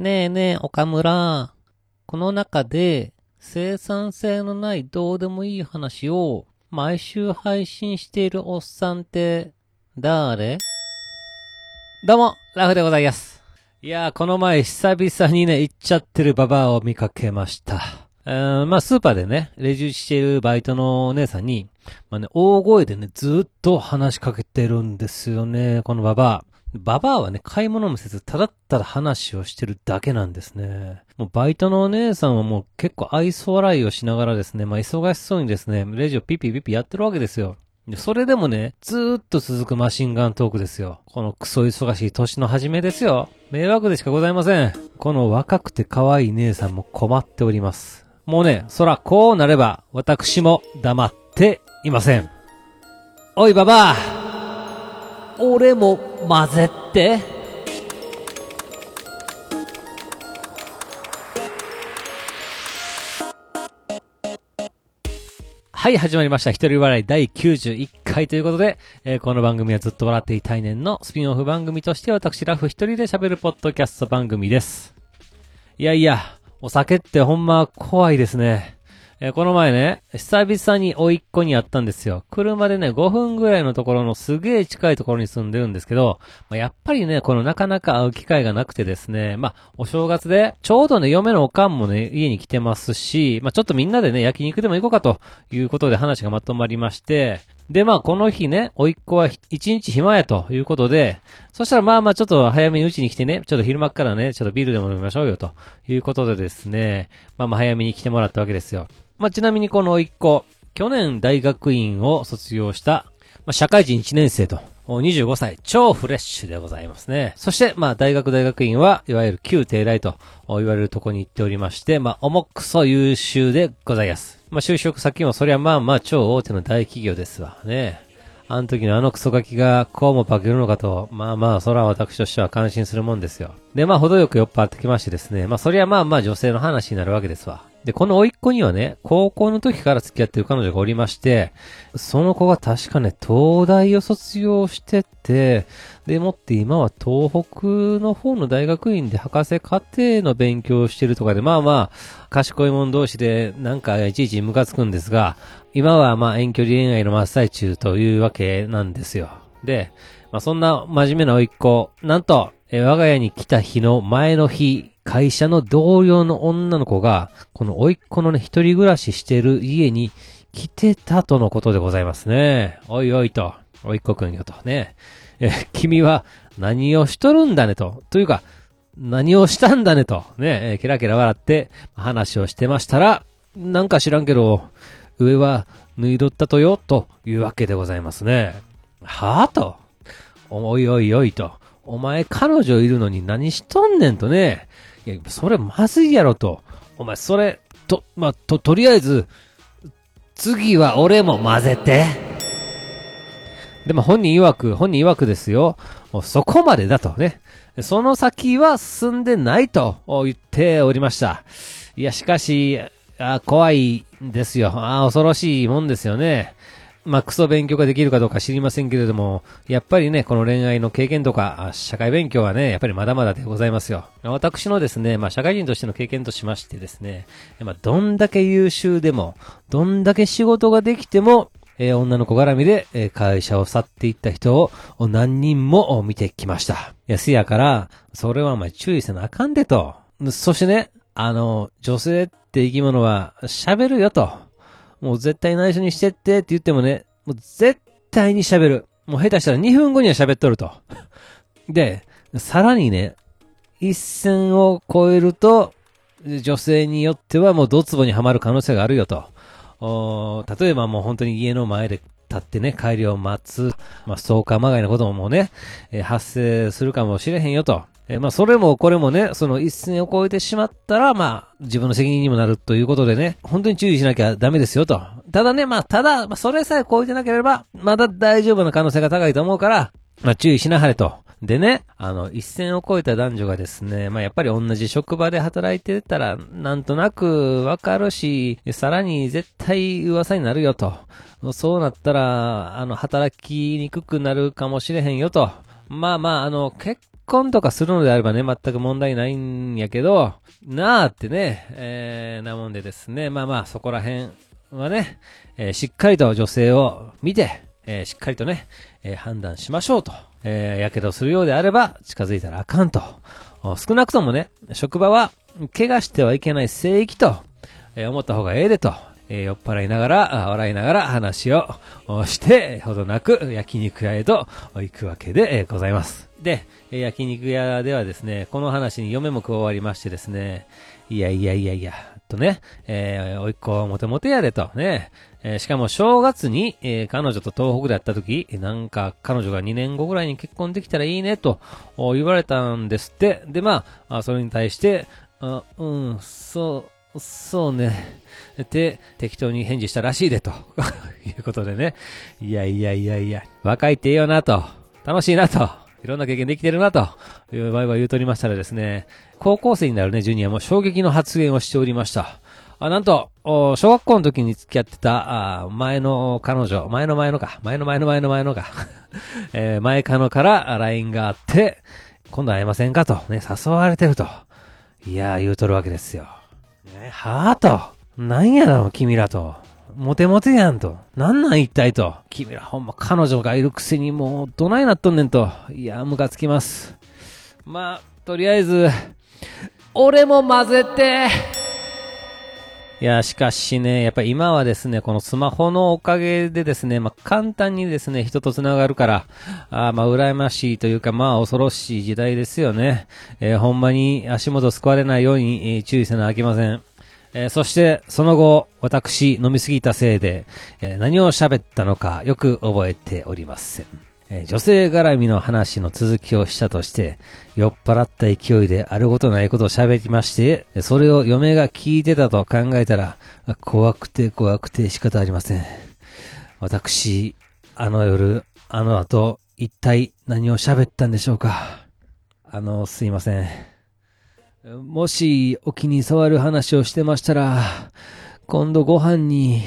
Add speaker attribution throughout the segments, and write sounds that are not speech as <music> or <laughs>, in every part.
Speaker 1: ねえねえ、岡村。この中で、生産性のないどうでもいい話を、毎週配信しているおっさんって、誰？どうも、ラフでございます。いやー、この前久々にね、行っちゃってるババアを見かけました。うーん、まあ、スーパーでね、レジ打ちしているバイトのお姉さんに、まあね、大声でね、ずっと話しかけてるんですよね、このババア。ババアはね、買い物もせず、ただただ話をしてるだけなんですね。もうバイトのお姉さんはもう結構愛想笑いをしながらですね、まあ忙しそうにですね、レジをピピピピやってるわけですよ。それでもね、ずーっと続くマシンガントークですよ。このクソ忙しい年の初めですよ。迷惑でしかございません。この若くて可愛い姉さんも困っております。もうね、そらこうなれば、私も黙っていません。おいババア俺も混ぜて。はい、始まりました。一人笑い第91回ということで、えーこの番組はずっと笑っていたい年のスピンオフ番組として私ラフ一人で喋るポッドキャスト番組です。いやいや、お酒ってほんま怖いですね。えーこの前ね、久々に甥っ子に会ったんですよ。車でね、5分ぐらいのところのすげえ近いところに住んでるんですけど、まあ、やっぱりね、このなかなか会う機会がなくてですね、まあ、お正月で、ちょうどね、嫁のおかんもね、家に来てますし、まあ、ちょっとみんなでね、焼肉でも行こうかということで話がまとまりまして、で、まあ、この日ね、甥っ子は一日暇やということで、そしたらまあまあちょっと早めにうちに来てね、ちょっと昼間からね、ちょっとビールでも飲みましょうよということでですね、まあまあ早めに来てもらったわけですよ。まあちなみにこの甥っ子、去年大学院を卒業した、まあ社会人1年生と、25歳、超フレッシュでございますね。そして、まあ大学大学院は、いわゆる旧帝大と言われるとこに行っておりまして、まあ重くそ優秀でございます。まあ就職先もそりゃまあまあ超大手の大企業ですわね。あの時のあのクソガキがこうも化けるのかと、まあまあ、そら私としては感心するもんですよ。で、まあ、程よく酔っ払ってきましてですね。まあ、そりゃまあまあ女性の話になるわけですわ。で、この甥っ子にはね、高校の時から付き合ってる彼女がおりまして、その子が確かね、東大を卒業してて、でもって今は東北の方の大学院で博士課程の勉強をしてるとかで、まあまあ、賢い者同士でなんかいちいちムカつくんですが、今はまあ遠距離恋愛の真っ最中というわけなんですよ。で、まあそんな真面目な甥っ子、なんと、え我が家に来た日の前の日、会社の同僚の女の子が、この甥っ子のね、一人暮らししてる家に来てたとのことでございますね。おいおいと、甥っ子くんよとね。え君は何をしとるんだねと。というか、何をしたんだねと。ね、えケラケラ笑って話をしてましたら、なんか知らんけど、上は脱いどったとよ、というわけでございますね。はぁと。おいおいおいと。お前彼女いるのに何しとんねんとね。いや、それまずいやろと。お前それ、と、まと、とりあえず、次は俺も混ぜて。でも本人曰く、本人曰くですよ。もうそこまでだとね。その先は進んでないと言っておりました。いや、しかし、あ怖いんですよ。あ恐ろしいもんですよね。まあ、クソ勉強ができるかどうか知りませんけれども、やっぱりね、この恋愛の経験とか、社会勉強はね、やっぱりまだまだでございますよ。私のですね、まあ、社会人としての経験としましてですね、まあ、どんだけ優秀でも、どんだけ仕事ができても、えー女の子絡みで、えー会社を去っていった人を何人も見てきました。いや、やから、それはお前注意せなあかんでと。そしてね、あの、女性って生き物は喋るよと。もう絶対内緒にしてってって言ってもね、もう絶対に喋る。もう下手したら2分後には喋っとると。<laughs> で、さらにね、一線を越えると、女性によってはもうドツボにはまる可能性があるよと。例えばもう本当に家の前で立ってね、帰りを待つ、まあ、ストーカーまがいなこともね、えー発生するかもしれへんよと。えーまあ、それもこれもね、その一線を越えてしまったら、まあ、自分の責任にもなるということでね、本当に注意しなきゃダメですよと。ただね、まあ、ただ、まあ、それさえ超えてなければ、まだ大丈夫な可能性が高いと思うから、まあ、注意しなはれと。でね、あの、一線を越えた男女がですね、まあ、やっぱり同じ職場で働いてたら、なんとなくわかるし、さらに絶対噂になるよと。そうなったら、あの、働きにくくなるかもしれへんよと。まあまあ、あの、結婚とかするのであればね、全く問題ないんやけど、なあってね、えー、なもんでですね、まあまあ、そこら辺はね、えー、しっかりと女性を見て、えー、しっかりとね、えー、判断しましょうと。えー、やけどするようであれば、近づいたらあかんと。少なくともね、職場は、怪我してはいけない聖域と、えー、思った方がええでと、えー、酔っ払いながら、笑いながら話をして、ほどなく焼肉屋へと行くわけで、ございます。で、焼肉屋ではですね、この話に嫁も加わりましてですね、いやいやいやいや、とね、えー、おいっ子モテモテやでと、ね、えー、しかも正月に、えー、彼女と東北で会った時、なんか彼女が2年後ぐらいに結婚できたらいいねと言われたんですって。で、まあ、それに対して、あうん、そう、そうね。って適当に返事したらしいでと <laughs> いうことでね。いやいやいやいや、若いっていいよなと。楽しいなと。いろんな経験できてるなという場合は言うとりましたらですね、高校生になるね、ジュニアも衝撃の発言をしておりました。あ、なんと、小学校の時に付き合ってた、あ前の彼女、前の前のか、前の前の前の前のか、<laughs> えー、前彼女から LINE があって、今度会えませんかと、ね、誘われてると。いやー、言うとるわけですよ。ね、はぁと。なんやろ、君らと。モテモテやんと。なんなん一体と。君らほんま彼女がいるくせにもうどないなっとんねんと。いや、ムカつきます。まあ、とりあえず、俺も混ぜて。いや、しかしね、やっぱり今はですね、このスマホのおかげでですね、まあ、簡単にですね、人と繋がるから、あまあ、羨ましいというか、まあ、恐ろしい時代ですよね。えー、ほんまに足元救われないように、えー、注意せなあきません。えー、そして、その後、私、飲みすぎたせいで、えー、何を喋ったのかよく覚えておりません。えー、女性絡みの話の続きをしたとして、酔っ払った勢いであることないことを喋りまして、それを嫁が聞いてたと考えたら、怖くて怖くて仕方ありません。私、あの夜、あの後、一体何を喋ったんでしょうか。あの、すいません。もしお気に障る話をしてましたら、今度ご飯に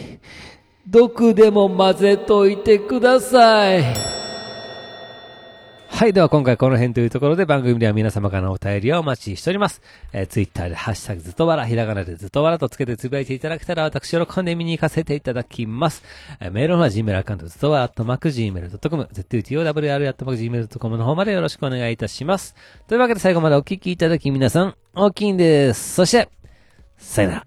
Speaker 1: 毒でも混ぜといてください。はい。では今回この辺というところで番組では皆様からのお便りをお待ちしております。えー、ツイッターでハッシュタグずっとわら、ひらがなでずっとわらとつけてつぶやいていただけたら私喜んで見に行かせていただきます。えー、メールのは Gmail アカウントずっとわら、とまく Gmail.com、zutowr.gmail.com の方までよろしくお願いいたします。というわけで最後までお聞きいただき皆さん、大きいんです。そして、さよなら。